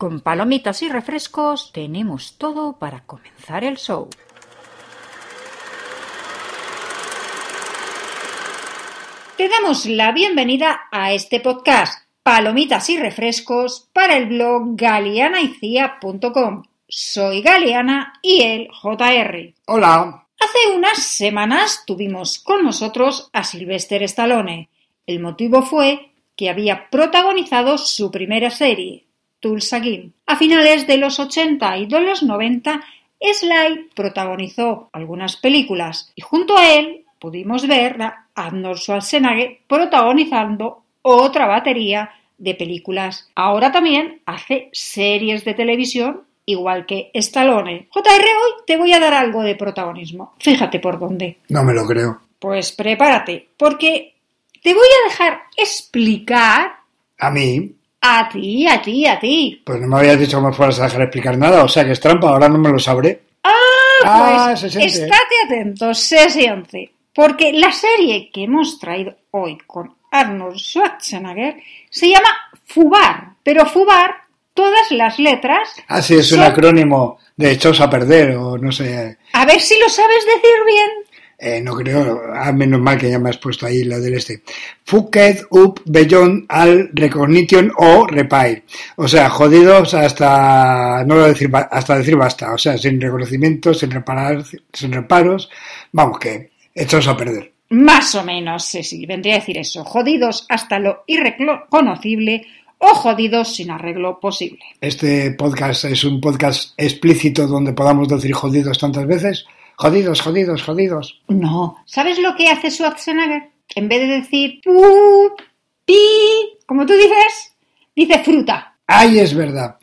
Con palomitas y refrescos tenemos todo para comenzar el show. Te damos la bienvenida a este podcast, Palomitas y Refrescos, para el blog galeanaicia.com. Soy Galeana y el JR. Hola. Hace unas semanas tuvimos con nosotros a Sylvester Stallone. El motivo fue que había protagonizado su primera serie, Tulsa. A finales de los 80 y de los 90, Sly protagonizó algunas películas y junto a él pudimos ver a Arnold Schwarzenegger protagonizando otra batería de películas. Ahora también hace series de televisión igual que Stallone. JR, hoy te voy a dar algo de protagonismo. Fíjate por dónde. No me lo creo. Pues prepárate, porque te voy a dejar explicar ¿A mí? A ti, a ti, a ti. Pues no me habías dicho que me fueras a dejar explicar nada, o sea que es trampa, ahora no me lo sabré. Ah, Ah, pues se siente. estate atento, se siente. Porque la serie que hemos traído hoy con Arnold Schwarzenegger se llama Fubar, pero Fubar, todas las letras. Ah, sí, es un acrónimo de Echaos a perder, o no sé. A ver si lo sabes decir bien. Eh, no creo, ah, menos mal que ya me has puesto ahí la del este. Fucked up beyond al recognition o repair. O sea, jodidos hasta, no a decir, hasta decir basta. O sea, sin reconocimiento, sin reparar, sin reparos. Vamos, que echaos a perder. Más o menos, sí, sí, vendría a decir eso. Jodidos hasta lo irreconocible o jodidos sin arreglo posible. Este podcast es un podcast explícito donde podamos decir jodidos tantas veces. Jodidos, jodidos, jodidos. No. ¿Sabes lo que hace Schwarzenegger? En vez de decir pu, pi, como tú dices, dice fruta. Ay, es verdad.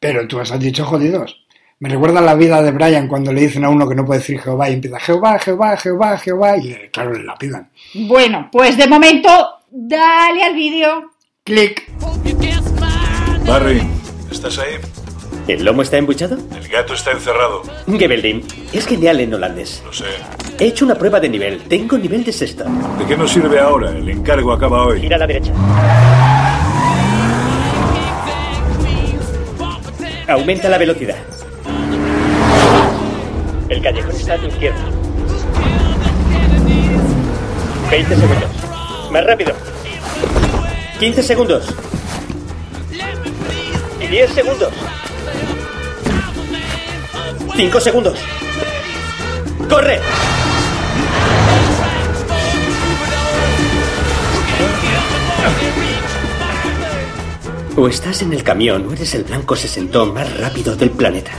Pero tú has dicho jodidos. Me recuerda la vida de Brian cuando le dicen a uno que no puede decir Jehová y empieza Jehová, Jehová, Jehová, Jehová y claro, le lapidan. Bueno, pues de momento, dale al vídeo. Clic. Barry, ¿estás ahí? ¿El lomo está embuchado? El gato está encerrado. Gebelding, es genial en holandés. Lo sé. He hecho una prueba de nivel. Tengo nivel de sexta. ¿De qué nos sirve ahora? El encargo acaba hoy. Gira a la derecha. Aumenta la velocidad. El callejón está a tu izquierda. 20 segundos. Más rápido. 15 segundos. Y 10 segundos. 5 segundos. ¡Corre! O estás en el camión o eres el blanco sesentón más rápido del planeta.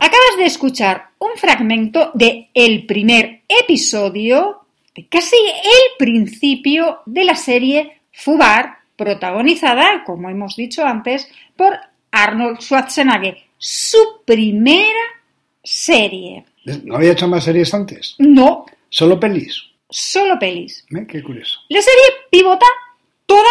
Acabas de escuchar un fragmento de el primer episodio, de casi el principio de la serie Fubar, protagonizada, como hemos dicho antes, por Arnold Schwarzenegger. Su primera serie. ¿No había hecho más series antes? No, Solo pelis. solo pelis. ¿Eh? Qué curioso. La serie pivota toda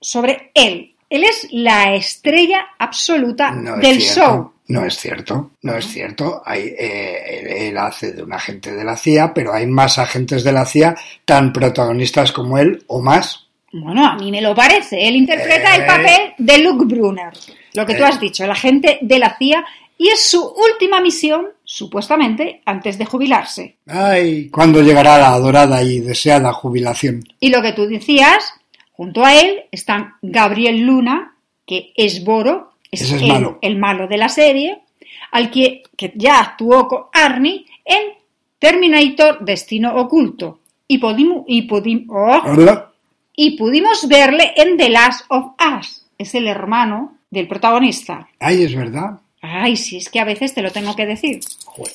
sobre él. Él es la estrella absoluta No es del cierto. show. No es cierto, no es cierto. Hay, eh, él, hace de un agente de la CIA, pero hay más agentes de la CIA tan protagonistas como él o más. Bueno, a mí me lo parece. Él interpreta el Eh. papel de Luke Brunner, lo que tú Eh. has dicho, el agente de la CIA, y es su última misión, supuestamente, antes de jubilarse. Ay, ¿cuándo llegará la adorada y deseada jubilación? Y lo que tú decías, junto a él están Gabriel Luna, que es Boro, es, el, malo. el malo de la serie, al que, que ya actuó con Arnie en Terminator Destino Oculto. Y, oh, y pudimos verle en The Last of Us. Es el hermano del protagonista. Ay, es verdad. Ay, si es que a veces te lo tengo que decir. Joder.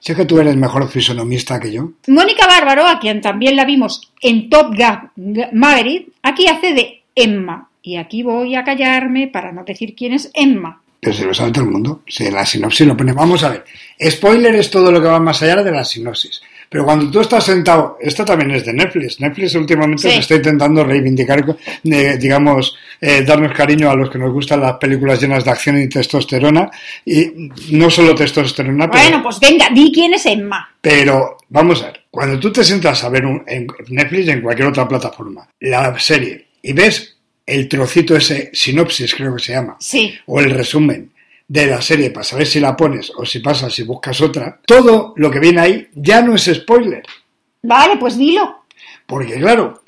Sé que tú eres mejor fisonomista que yo. Mónica Bárbaro, a quien también la vimos en Top Gun Maverick, aquí hace de Emma. Y aquí voy a callarme para no decir quién es Emma. Pero se lo sabe todo el mundo. Si la sinopsis lo pone. Vamos a ver. Spoiler es todo lo que va más allá de la sinopsis. Pero cuando tú estás sentado, esto también es de Netflix. Netflix últimamente Sí. se está intentando reivindicar, eh, digamos, eh, darnos cariño a los que nos gustan las películas llenas de acción y testosterona. Y no solo testosterona, pero, Bueno, pues venga, di quién es Emma. pero vamos a ver. Cuando tú te sientas a ver un, en Netflix y en cualquier otra plataforma la serie y ves el trocito ese, sinopsis creo que se llama, Sí. o el resumen de la serie para saber si la pones o si pasas y buscas otra, todo lo que viene ahí ya no es spoiler. Vale, pues dilo. Porque claro,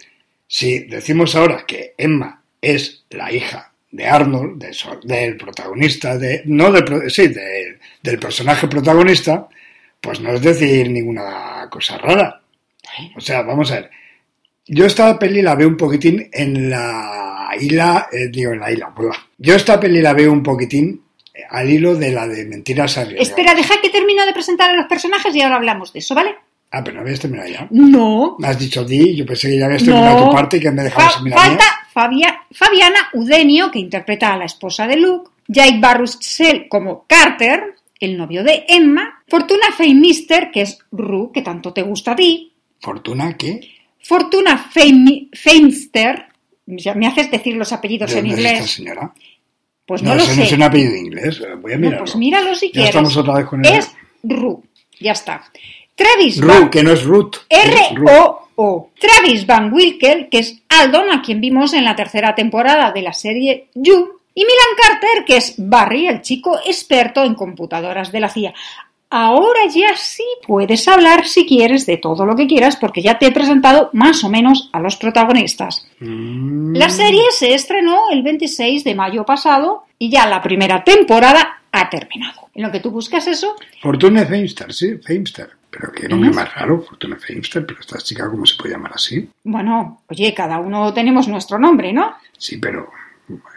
si decimos ahora que Emma es la hija de Arnold, de del protagonista, de, no del, sí, de- del personaje protagonista, pues no es decir ninguna cosa rara. O sea, vamos a ver. Yo esta peli la veo un poquitín en la hila, eh, digo en la hila, bla. Yo esta peli la veo un poquitín eh, al hilo de la de mentiras arriesgadas. Espera, deja que termino de presentar a los personajes y ahora hablamos de eso, ¿vale? Ah, pero no habías terminado ya. No. Me has dicho di, yo pensé que ya habías terminado No. tu parte y que me dejabas Fa- la falta. Fabia- Fabiana Udenio, que interpreta a la esposa de Luke, Jake Baruchel como Carter, el novio de Emma, Fortuna Feimister, que es Ru, que tanto te gusta a ti, Fortuna, ¿qué? Fortuna Feimi- Feimster, ya me haces decir los apellidos ¿De en es esta inglés, señora? pues no, no, lo sé. no es un apellido inglés. Voy a No, mirarlo. pues míralo si Ya quieres. estamos otra vez con el... Es Ru, ya está. Travis Ru, Van- que no es Ruth. R-O-O. Travis Van Wilkel, que es Aldon, a quien vimos en la tercera temporada de la serie You. Y Milan Carter, que es Barry, el chico experto en computadoras de la CIA. Ahora ya sí puedes hablar si quieres de todo lo que quieras, porque ya te he presentado más o menos a los protagonistas. Mm, La serie se estrenó el 26 de mayo pasado y ya la primera temporada ha terminado. En lo que tú buscas eso, Fortuna Feimster, sí, Feimster. Pero qué nombre más raro, Fortuna Feimster. Pero esta chica, ¿cómo se puede llamar así? bueno, oye, cada uno tenemos nuestro nombre, ¿no? Sí, pero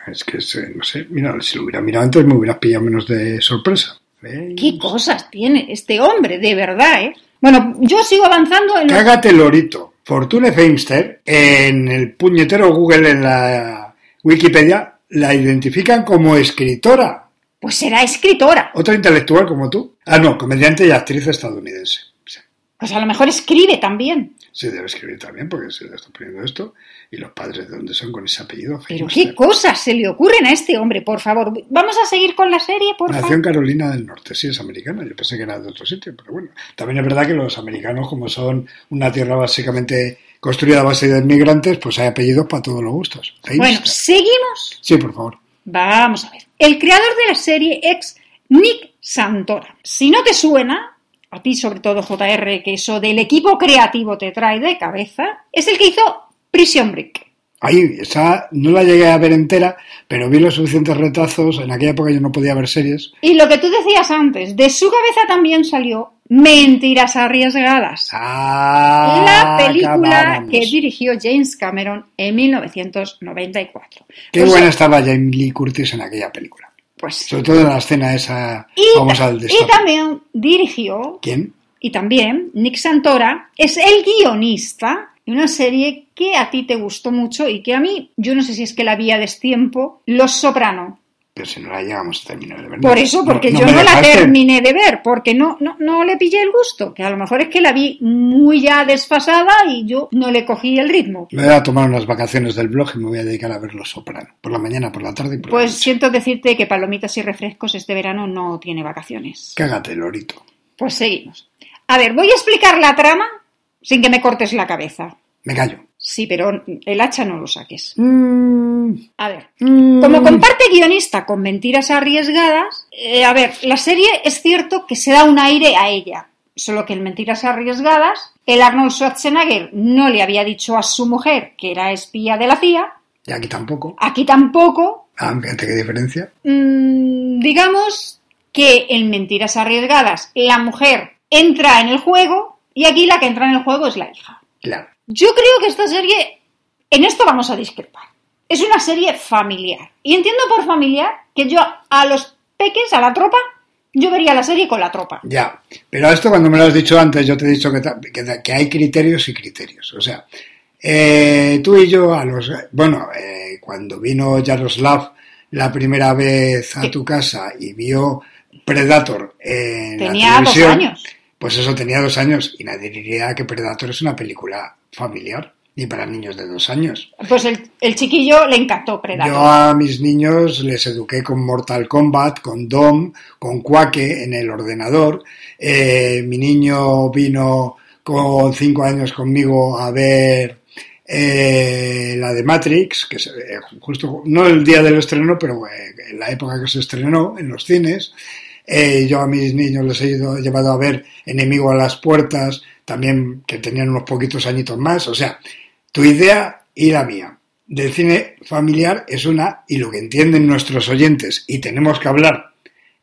es que, eh, no sé, mira, si lo hubiera mirado antes me hubieras pillado menos de sorpresa. ¿Qué cosas tiene este hombre, de verdad, eh? Bueno, yo sigo avanzando en... Cágate lorito. Fortuna Feimster, en el puñetero Google, en la Wikipedia, la identifican como escritora. Pues será escritora. Otra intelectual como tú. Ah, no, comediante y actriz estadounidense. Pues a lo mejor escribe también. Sí, debe escribir también porque se le está poniendo esto. Y los padres de dónde son con ese apellido. Pero qué cosas se le ocurren a este hombre, por favor. Vamos a seguir con la serie, por Nació favor. en Carolina del Norte, sí, es americana. Yo pensé que era de otro sitio, pero bueno. También es verdad que los americanos, como son una tierra básicamente construida a base de inmigrantes, pues hay apellidos para todos los gustos. Bueno, seguimos. Sí, por favor. Vamos a ver. El creador de la serie es Nick Santora. Si no te suena, a ti sobre todo JR, que eso del equipo creativo te trae de cabeza, es el que hizo Prison Break. Ahí, esa no la llegué a ver entera, pero vi los suficientes retazos. En aquella época yo no podía ver series. Y lo que tú decías antes, de su cabeza también salió Mentiras Arriesgadas. Ah, la película que dirigió James Cameron en 1994. Qué Pues, buena estaba Jamie Lee Curtis en aquella película. Pues, Sobre todo en la escena esa y, vamos al y también dirigió ¿Quién? Y también Nick Santora es el guionista de una serie que a ti te gustó mucho y que a mí, yo no sé si es que la vi a destiempo, Los Soprano. Pero si no la llegamos a terminar de ver. Por eso, porque yo no la terminé de ver, porque no, no, no le pillé el gusto, que a lo mejor es que la vi muy ya desfasada y yo no le cogí el ritmo. Me voy a tomar unas vacaciones del blog y me voy a dedicar a ver Los Soprano. Por la mañana, por la tarde y por la Pues noche. siento decirte que palomitas y refrescos este verano no tiene vacaciones. Cágate, Lorito. Pues seguimos. A ver, voy a explicar la trama sin que me cortes la cabeza. Me callo. Sí, pero el hacha no lo saques. Mm, A ver, mm. Como comparte guionista con mentiras arriesgadas, eh, a ver, la serie es cierto que se da un aire a ella, solo que en mentiras arriesgadas, el Arnold Schwarzenegger no le había dicho a su mujer que era espía de la CIA, Y aquí tampoco. aquí tampoco, Ah, fíjate qué diferencia. Mm, digamos que en mentiras arriesgadas la mujer entra en el juego y aquí la que entra en el juego es la hija. Claro. Yo creo que esta serie, en esto vamos a discrepar. Es una serie familiar. Y entiendo por familiar que yo a los peques, a la tropa, yo vería la serie con la tropa. Ya. Pero esto cuando me lo has dicho antes, yo te he dicho que, ta- que, que hay criterios y criterios. O sea, eh, tú y yo a los... Bueno, eh, cuando vino Yaroslav la primera vez a tu casa y vio Predator en Tenía la dos televisión, años. pues eso tenía dos años y nadie diría que Predator es una película familiar ni para niños de dos años. Pues el, el chiquillo le encantó Predator. Yo a mis niños les eduqué con Mortal Kombat, con Dom, con Quake en el ordenador. Eh, mi niño vino con cinco años conmigo a ver eh, la de Matrix, que es, eh, justo no el día del estreno, pero en la época que se estrenó en los cines. Yo a mis niños les he ido, llevado a ver Enemigo a las Puertas, también que tenían unos poquitos añitos más. O sea, tu idea y la mía del cine familiar es una, y lo que entienden nuestros oyentes, y tenemos que hablar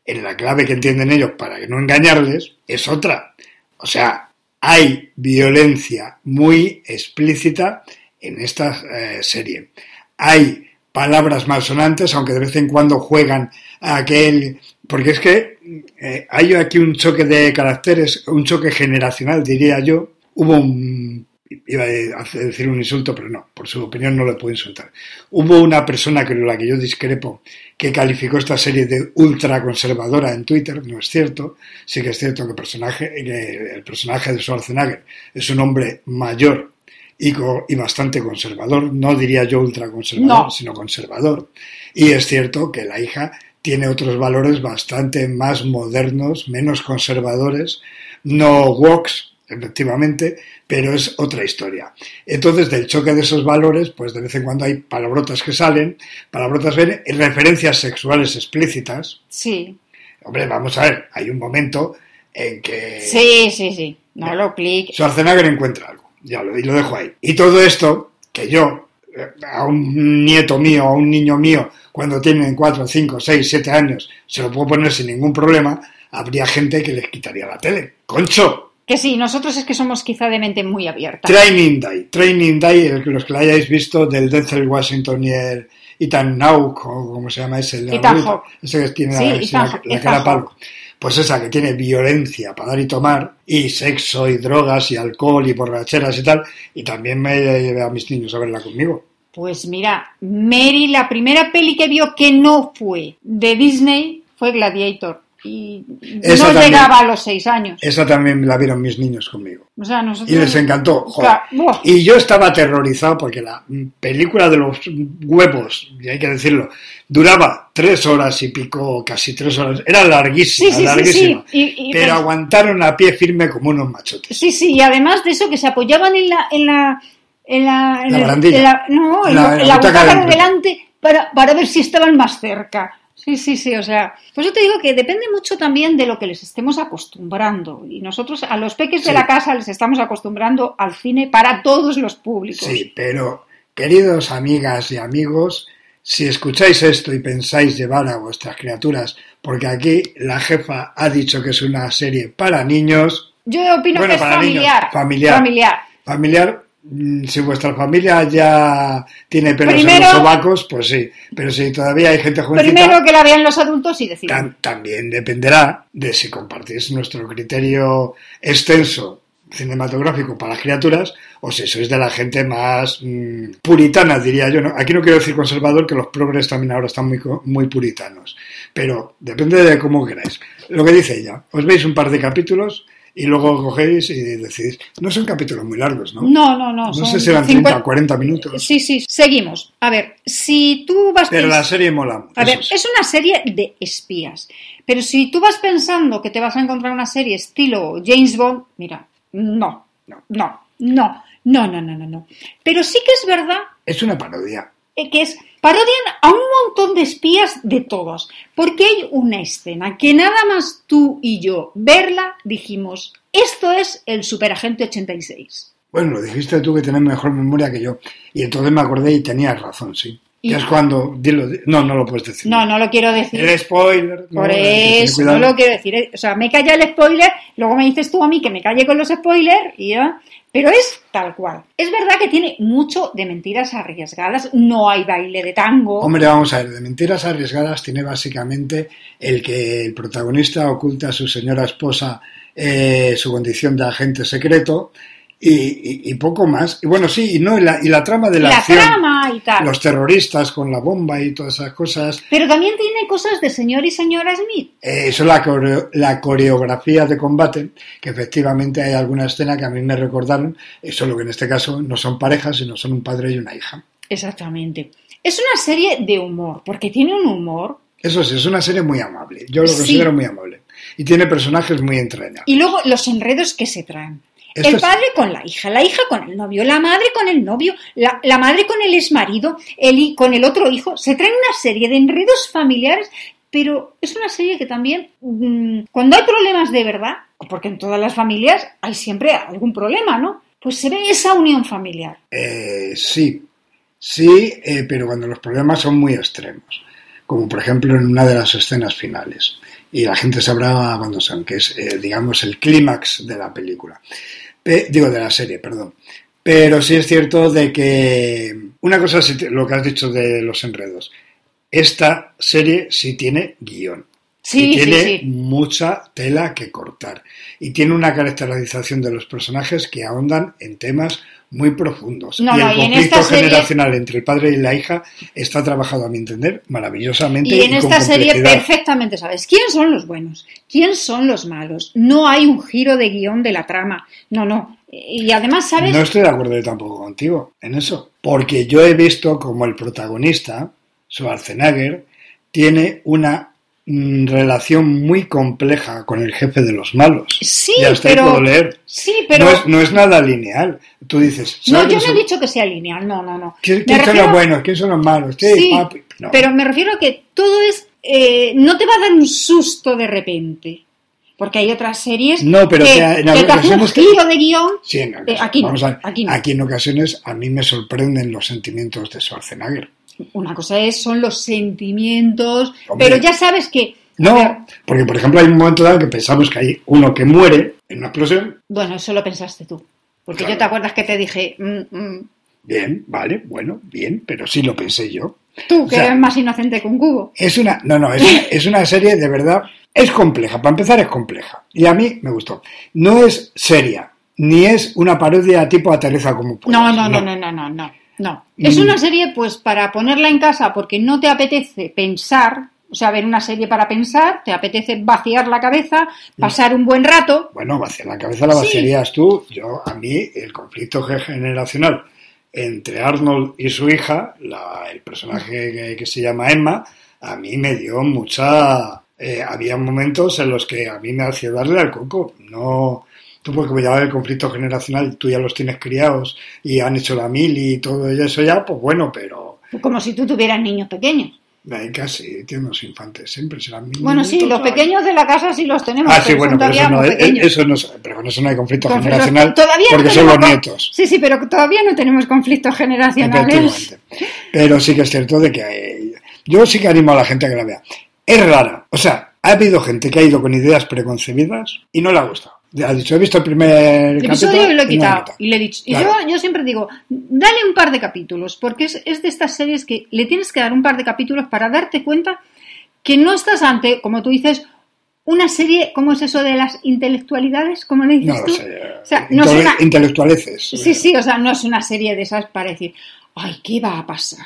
en la clave que entienden ellos para no engañarles, es otra. O sea, hay violencia muy explícita en esta eh, serie. Hay palabras malsonantes, aunque de vez en cuando juegan aquel... Porque es que eh, hay aquí un choque de caracteres, un choque generacional, diría yo. Hubo un... Iba a decir un insulto, pero no, por su opinión no le puedo insultar. Hubo una persona con la que yo discrepo que calificó esta serie de ultra conservadora en Twitter, no es cierto. Sí que es cierto que el personaje, que el personaje de Schwarzenegger es un hombre mayor y bastante conservador, no diría yo ultraconservador, No. sino conservador. Y es cierto que la hija tiene otros valores bastante más modernos, menos conservadores, no woks, efectivamente, pero es otra historia. Entonces, del choque de esos valores, pues de vez en cuando hay palabrotas que salen, palabrotas ven, referencias sexuales explícitas. Sí, Hombre, vamos a ver, hay un momento en que sí, sí, sí. No lo clic. Schwarzenegger encuentra algo. Ya lo, y lo dejo ahí. Y todo esto, que yo, a un nieto mío, a un niño mío, cuando tienen 4, 5, 6, 7 años, se lo puedo poner sin ningún problema, habría gente que les quitaría la tele. ¡Concho! Que sí, nosotros es que somos quizá de mente muy abierta. Training Day. Training Day, los que la hayáis visto, del Denzel Washington y el Ethan Hawke, o como se llama ese, el Ethan Hawke. ese que tiene Sí, la, Ethan- la- la cara palo. Pues esa que tiene violencia para dar y tomar, y sexo, y drogas, y alcohol, y borracheras y tal, y también me llevé a mis niños a verla conmigo. Pues mira, Mary, la primera peli que vio que no fue de Disney fue Gladiator. Y Esa no también. llegaba a los seis años. Esa también la vieron mis niños conmigo. O sea, nosotros... Y les encantó. joder. Claro, buah. Y yo estaba aterrorizado porque la película de los huevos, y hay que decirlo, duraba tres horas y pico, casi tres horas. Era larguísima, Sí, sí, sí, larguísima. sí. Y- y- pero pero- aguantaron a pie firme como unos machotes. Sí, sí, y además de eso que se apoyaban en la... En la en la, en La el- barandilla. en la- no, en, La- en la butaca butaca de delante para, para ver si estaban más cerca. Sí, sí, sí, o sea, pues yo te digo que depende mucho también de lo que les estemos acostumbrando. Y nosotros a los peques de la casa les estamos acostumbrando al cine para todos los públicos. Sí, pero queridos amigas y amigos, si escucháis esto y pensáis llevar a vuestras criaturas, porque aquí la jefa ha dicho que es una serie para niños, Yo opino Bueno, que es para niños, familiar. familiar. Familiar. Mm, si vuestra familia ya tiene pelos en Primero- los sobacos, pues sí, pero si todavía hay gente jovencita, Primero que la vean los adultos y decidan. tam- también dependerá de si compartís nuestro criterio extenso cinematográfico para las criaturas o si sois de la gente más mm, puritana, diría yo. ¿no? Aquí no quiero decir conservador, que los progres también ahora están muy, muy puritanos, pero depende de cómo queráis. Lo que dice ella, os veis un par de capítulos y luego cogéis y decidís. No son capítulos muy largos, ¿no? No, no, no. No son sé si eran 30 o 50 40 minutos. Sí, sí, seguimos. A ver, si tú vas Pero la serie mola. A ver, sí. es una serie de espías. Pero si tú vas pensando que te vas a encontrar una serie estilo James Bond, mira, no, no, no, no, no, no, no, no, no. Pero sí que es verdad Es una parodia. Eh, que es parodian a un montón de espías de todos. Porque hay una escena que nada más tú y yo verla dijimos, esto es el Superagente 86. Bueno, lo dijiste tú que tenés mejor memoria que yo. Y entonces me acordé y tenías razón, sí. Y- es cuando. Dilo, no, no lo puedes decir. No, no lo quiero decir. El spoiler. Por eso, no lo quiero decir. O sea, me calla el spoiler, luego me dices tú a mí que me calle con los spoilers y ya. Pero es tal cual. Es verdad que tiene mucho de mentiras arriesgadas. No hay baile de tango. Hombre, vamos a ver, de mentiras arriesgadas tiene básicamente el que el protagonista oculta a su señora esposa eh, su condición de agente secreto y, y- y poco más. Y bueno, sí, y no, y la, y la trama de la, La acción, trama y tal. los terroristas con la bomba y todas esas cosas, Pero también tiene cosas de señor y señora Smith. Eh, eso es la, coreo- la coreografía de combate, que efectivamente hay alguna escena que a mí me recordaron, solo que en este caso no son parejas, sino son un padre y una hija. Exactamente. Es una serie de humor, porque tiene un humor. Eso sí, es una serie muy amable, yo lo Sí. considero muy amable. Y tiene personajes muy entrañables. Y luego los enredos que se traen. Esto el es- padre con la hija, la hija con el novio, la madre con el novio, la, la madre con el exmarido, el, con el otro hijo. Se traen una serie de enredos familiares, pero es una serie que también, mm, cuando hay problemas de verdad, porque en todas las familias hay siempre algún problema, ¿no? Pues se ve esa unión familiar. Eh, sí, sí, eh, pero cuando los problemas son muy extremos, como por ejemplo en una de las escenas finales. Y la gente sabrá cuando son, que es, eh, digamos, el clímax de la película. Pe- digo, de la serie, perdón. Pero sí es cierto de que una cosa es lo que has dicho de los enredos. Esta serie sí tiene guion. Sí, y tiene sí, sí. mucha tela que cortar. Y tiene una caracterización de los personajes que ahondan en temas muy profundos. No, y no, el y en conflicto serie- generacional entre el padre y la hija está trabajado, a mi entender, maravillosamente. Y en esta serie perfectamente sabes quién son los buenos, quién son los malos. No hay un giro de guion de la trama. No, no. Y además, ¿sabes? No estoy de acuerdo tampoco contigo en eso. Porque yo he visto como el protagonista, Schwarzenegger, tiene una relación muy compleja con el jefe de los malos. Sí, y hasta pero- puedo leer. Sí, pero... No, es, no es nada lineal. Tú dices. No, ¿sabes yo no he dicho que sea lineal, no, no, no. ¿Quién, quién son refiero- los buenos? ¿Quién son los malos? Sí, Sí, papi. No. pero me refiero a que todo es... eh, no te va a dar un susto de repente. Porque hay otras series No, pero que, que en que te hacen un giro de guion. Sí, en Eh, aquí no, Vamos a aquí no. aquí en ocasiones a mí me sorprenden los sentimientos de Schwarzenegger. Una cosa es, son los sentimientos, Hombre. pero ya sabes que... No, porque por ejemplo hay un momento dado que pensamos que hay uno que muere en una explosión. Bueno, eso lo pensaste tú. Porque Claro. yo te acuerdas que te dije, mm, mm, Bien, vale, bueno, bien, pero sí lo pensé yo. tú O que sea, eres más inocente que un cubo. Es una, no, no, es una, es una serie de verdad, es compleja, para empezar es compleja. Y a mí me gustó. No es seria, ni es una parodia tipo aterriza como puedas. No, no, no, no, no, no, no. no. Es Mm. una serie, pues, para ponerla en casa porque no te apetece pensar, o sea, ver una serie para pensar, te apetece vaciar la cabeza, pasar un buen rato. Bueno, vaciar la cabeza la Sí. vaciarías tú. Yo, a mí, el conflicto ge- generacional entre Arnold y su hija, la- el personaje que, que se llama Emma, a mí me dio mucha... eh, había momentos en los que a mí me hacía darle al coco. No... Tú porque ya el conflicto generacional, tú ya los tienes criados y han hecho la mil y todo eso ya, pues bueno, pero Como si tú tuvieras niños pequeños. casi tienen los infantes, siempre serán mil Bueno, sí, los pequeños de la casa sí los tenemos. Ah, sí, bueno, pero eso no, eh, eso no, es- pero con eso no hay conflicto generacional todavía no porque son los nietos. Sí, sí, pero todavía no tenemos conflictos generacionales. Pero sí que es cierto de que eh, yo sí que animo a la gente a que la vea. Es rara. O sea, ha habido gente que ha ido con ideas preconcebidas y no le ha gustado. Ha dicho, he visto el primer El capítulo episodio lo he y quitado y le he dicho. Y Claro. yo, yo siempre digo, dale un par de capítulos, porque es, es de estas series que le tienes que dar un par de capítulos para darte cuenta que no estás ante, como tú dices, una serie, ¿cómo es eso de las intelectualidades? ¿Cómo le dices No tú? sé. O sea, no es una, Intelectualeces. Sí, sí, o sea, no es una serie de esas para decir, ay, ¿qué va a pasar?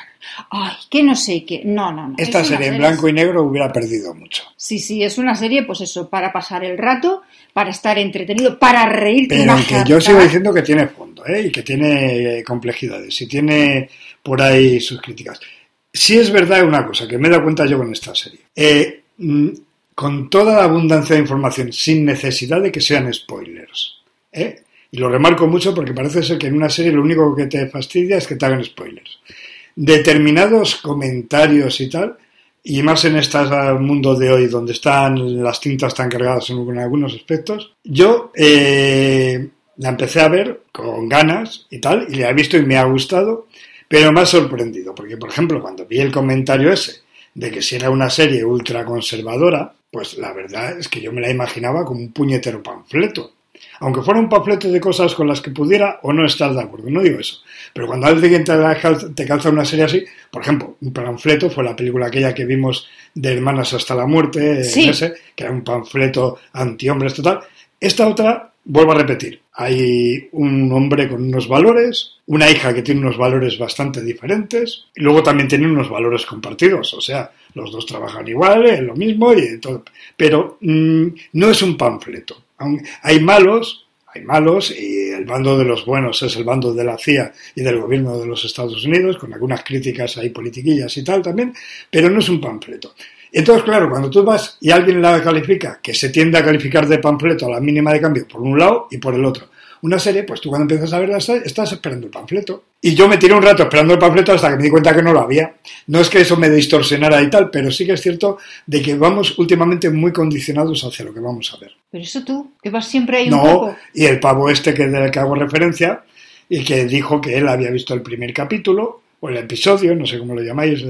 Ay, que no sé qué. No, no, no. Esta Es serie en blanco y negro hubiera perdido mucho. Sí, sí, es una serie, pues eso, para pasar el rato, para estar entretenido, para reírte. Pero que yo sigo diciendo que tiene fondo, ¿eh? Y que tiene eh, complejidades, y tiene por ahí sus críticas. Sí es verdad una cosa, que me he dado cuenta yo con esta serie. Eh, mm, con toda la abundancia de información, sin necesidad de que sean spoilers. ¿eh? Y lo remarco mucho porque parece ser que en una serie lo único que te fastidia es que te hagan spoilers. Determinados comentarios y tal, y más en este mundo de hoy donde están las tintas tan cargadas en, algunos aspectos, yo eh, la empecé a ver con ganas y tal, y la he visto y me ha gustado, pero me ha sorprendido, porque por ejemplo cuando vi el comentario ese de que si era una serie ultra conservadora, pues la verdad es que yo me la imaginaba como un puñetero panfleto. Aunque fuera un panfleto de cosas con las que pudiera o no estar de acuerdo, no digo eso. Pero cuando alguien te calza, te calza una serie así, por ejemplo, un panfleto fue la película aquella que vimos de Hermanas hasta la muerte, Sí. ese, que era un panfleto antihombres total. Esta otra, vuelvo a repetir, hay un hombre con unos valores, una hija que tiene unos valores bastante diferentes, y luego también tienen unos valores compartidos, o sea, los dos trabajan igual, es lo mismo, y todo. pero mm, no es un panfleto. Hay malos, hay malos, y el bando de los buenos es el bando de la CIA y del gobierno de los Estados Unidos, con algunas críticas ahí politiquillas y tal también, pero no es un panfleto. Entonces, claro, cuando tú vas y alguien la califica, que se tiende a calificar de panfleto a la mínima de cambio por un lado y por el otro, una serie, pues tú cuando empiezas a verla estás esperando el panfleto. Y yo me tiré un rato esperando el panfleto hasta que me di cuenta que no lo había. No es que eso me distorsionara y tal, pero sí que es cierto de que vamos últimamente muy condicionados hacia lo que vamos a ver. Pero eso tú, que vas siempre ahí no, un poco. y el pavo este que, del que hago referencia y que dijo que él había visto el primer capítulo o el episodio, no sé cómo lo llamáis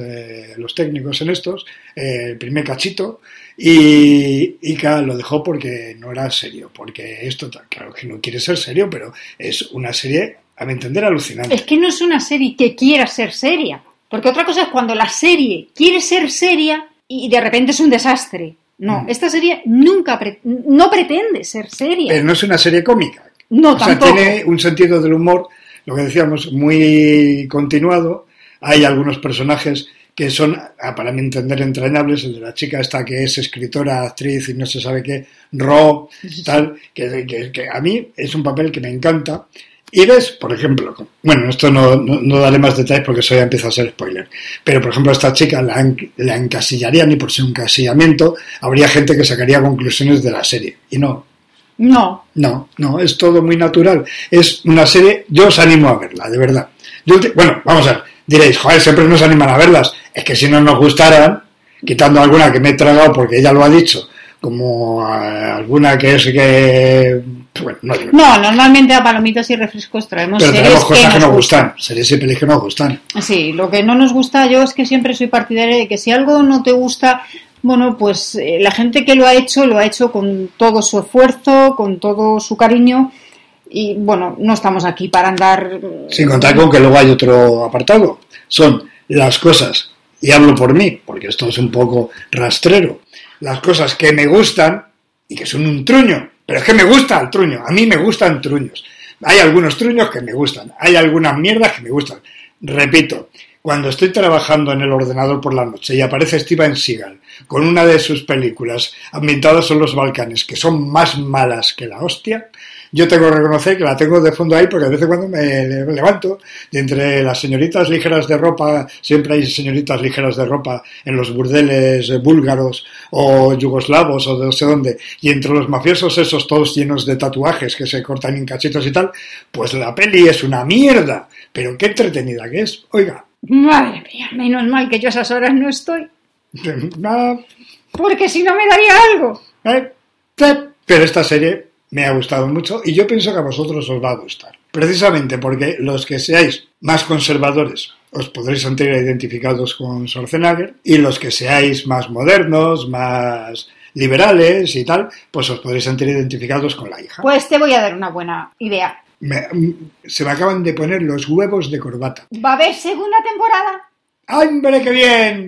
los técnicos en estos, eh, el primer cachito, y, y claro, lo dejó porque no era serio, porque esto, claro que no quiere ser serio, pero es una serie, a mi entender, alucinante. Es que no es una serie que quiera ser seria, porque otra cosa es cuando la serie quiere ser seria y de repente es un desastre. No, mm. esta serie nunca no pretende ser seria. Pero no es una serie cómica. No, o sea, tiene un sentido del humor lo que decíamos, muy continuado. Hay algunos personajes que son, para mi entender, entrañables. El de la chica esta que es escritora, actriz y no se sabe qué, Ro, tal, que, que, a mí es un papel que me encanta. Y ves, por ejemplo, bueno, esto no, no, daré más detalles porque eso ya empieza a ser spoiler, pero por ejemplo, esta chica la, la encasillarían y por ser un encasillamiento habría gente que sacaría conclusiones de la serie. Y no, no. No, no, es todo muy natural. Es una serie, yo os animo a verla, de verdad. bueno, vamos a ver, diréis, joder, siempre nos animan a verlas. Es que si no nos gustaran, quitando alguna que me he tragado porque ella lo ha dicho, como eh, alguna que es que... Bueno, no, no, normalmente a palomitas y refrescos traemos Pero tenemos cosas que, nos gustan, series y pelis que nos gustan. Sí, lo que no nos gusta yo es que siempre soy partidaria de que si algo no te gusta, bueno, pues eh, la gente que lo ha hecho lo ha hecho con todo su esfuerzo, con todo su cariño y bueno, no estamos aquí para andar... Sin contar con que luego hay otro apartado. Son las cosas, y hablo por mí, porque esto es un poco rastrero, las cosas que me gustan y que son un truño, pero es que me gusta el truño, a mí me gustan truños. Hay algunos truños que me gustan, hay algunas mierdas que me gustan. Repito, cuando estoy trabajando en el ordenador por la noche y aparece Steven Seagal con una de sus películas ambientadas en los Balcanes que son más malas que la hostia, yo tengo que reconocer que la tengo de fondo ahí porque a veces cuando me levanto y entre las señoritas ligeras de ropa, siempre hay señoritas ligeras de ropa en los burdeles búlgaros o yugoslavos o de no sé dónde, y entre los mafiosos esos todos llenos de tatuajes que se cortan en cachitos y tal, pues la peli es una mierda, pero qué entretenida que es. Oiga, Madre mía, menos mal que yo a esas horas no estoy. No. Porque si no me daría algo. Eh, pero esta serie me ha gustado mucho y yo pienso que a vosotros os va a gustar. Precisamente porque los que seáis más conservadores os podréis sentir identificados con Schwarzenegger y los que seáis más modernos, más liberales y tal, pues os podréis sentir identificados con la hija. Pues te voy a dar una buena idea. Mm, se me acaban de poner los huevos de corbata. ¿Va a haber segunda temporada? ¡Ay, hombre, qué bien!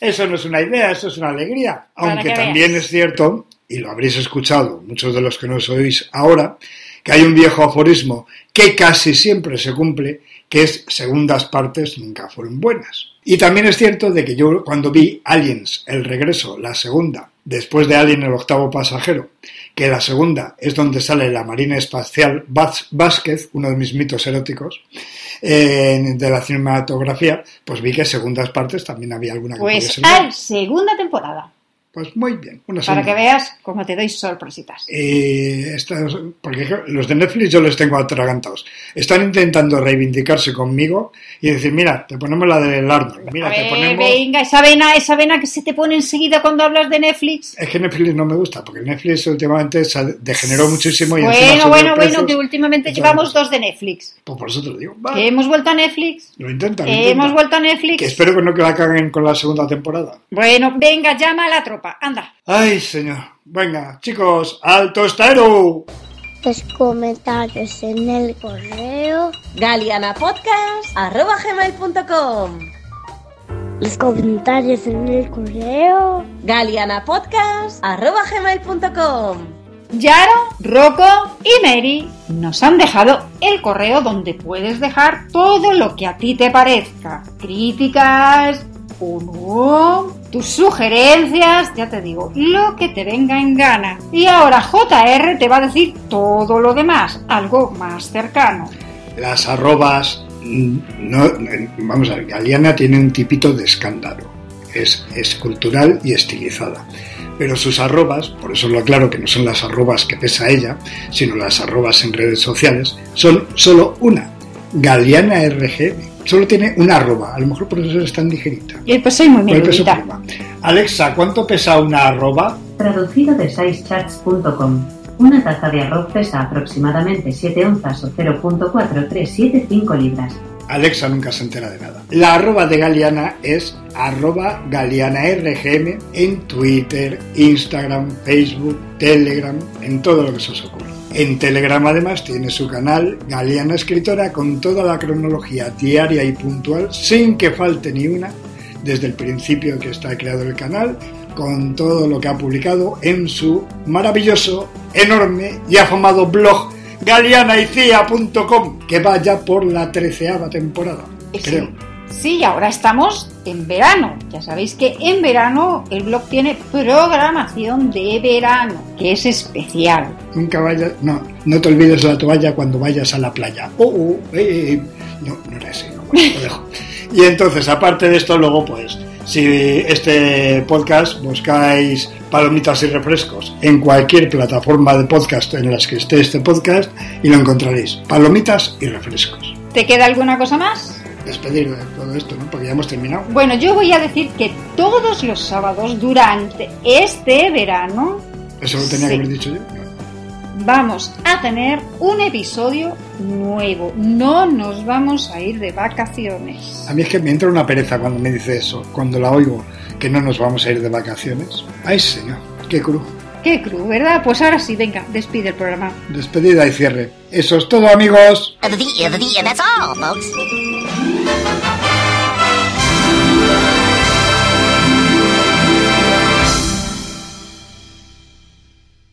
Eso no es una idea, eso es una alegría. Aunque también es cierto, y lo habréis escuchado muchos de los que nos oís ahora, que hay un viejo aforismo que casi siempre se cumple, que es segundas partes nunca fueron buenas. Y también es cierto de que yo cuando vi Aliens, el regreso, la segunda, después de Alien el octavo pasajero, que la segunda es donde sale la Marina Espacial Vázquez, uno de mis mitos eróticos, de la cinematografía, pues vi que segundas partes también había alguna que Pues hay segunda temporada. Pues muy bien. Para que veas cómo te doy sorpresitas. Eh, porque los de Netflix yo les tengo atragantados. Están intentando reivindicarse conmigo y decir, mira, te ponemos la del Arnold. Mira, te ponemos... Venga, esa vena, esa vena que se te pone enseguida cuando hablas de Netflix. Es que Netflix no me gusta, porque Netflix últimamente se degeneró muchísimo. Y bueno, bueno, bueno, que últimamente llevamos dos de Netflix. Pues por eso te lo digo. Que hemos vuelto a Netflix. Lo intentan. hemos vuelto a Netflix. Que espero que no que la caguen con la segunda temporada. Bueno, venga, llama a la tropa anda. Ay, señor. Venga, chicos, alto estero. Los comentarios en el correo galianapodcast.com Los comentarios en el correo galianapodcast.com Yaro, Rocco y Mary nos han dejado el correo donde puedes dejar todo lo que a ti te parezca. Críticas, o tus sugerencias, ya te digo, lo que te venga en gana. Y ahora JR te va a decir todo lo demás, algo más cercano. Las arrobas, mm, no, vamos a ver, Galeana tiene un tipito de escándalo. Es, es cultural y estilizada pero sus arrobas, por eso lo aclaro que no son las arrobas que pesa ella, sino las arrobas en redes sociales, son solo una, Galeana RGM. Solo tiene una arroba, a lo mejor por eso es tan ligerita. Y pues soy muy peso menudita. Alexa, ¿cuánto pesa una arroba? Traducido de sizecharts.com. Una taza de arroz pesa aproximadamente 7 onzas o 0.4375 libras. Alexa nunca se entera de nada. La arroba de Galeana es arroba GaleanaRGM en Twitter, Instagram, Facebook, Telegram, en todo lo que se os ocurra. En Telegram además tiene su canal Galeana Escritora con toda la cronología diaria y puntual sin que falte ni una desde el principio que está creado el canal con todo lo que ha publicado en su maravilloso, enorme y afamado blog galeanaicia.com que va ya por la treceava temporada, creo. Sí, ahora estamos en verano. Ya sabéis que en verano el blog tiene programación de verano, que es especial. Nunca vayas, no, no te olvides la toalla cuando vayas a la playa. Oh, oh, eh, eh. No, no era ese, no, bueno, lo dejo. Y entonces, aparte de esto, luego pues, si este podcast buscáis palomitas y refrescos en cualquier plataforma de podcast en las que esté este podcast y lo encontraréis. Palomitas y refrescos. ¿Te queda alguna cosa más? Despedir de todo esto, ¿no? Porque ya hemos terminado. Bueno, yo voy a decir que todos los sábados durante este verano Eso lo tenía Sí. que haber dicho yo. vamos a tener un episodio nuevo. No nos vamos a ir de vacaciones. A mí es que me entra una pereza cuando me dice eso, cuando la oigo, que no nos vamos a ir de vacaciones. Ay, señor, qué cruz. Qué cru, ¿verdad? Pues ahora sí, venga, despide el programa. Despedida y cierre. Eso es todo, amigos.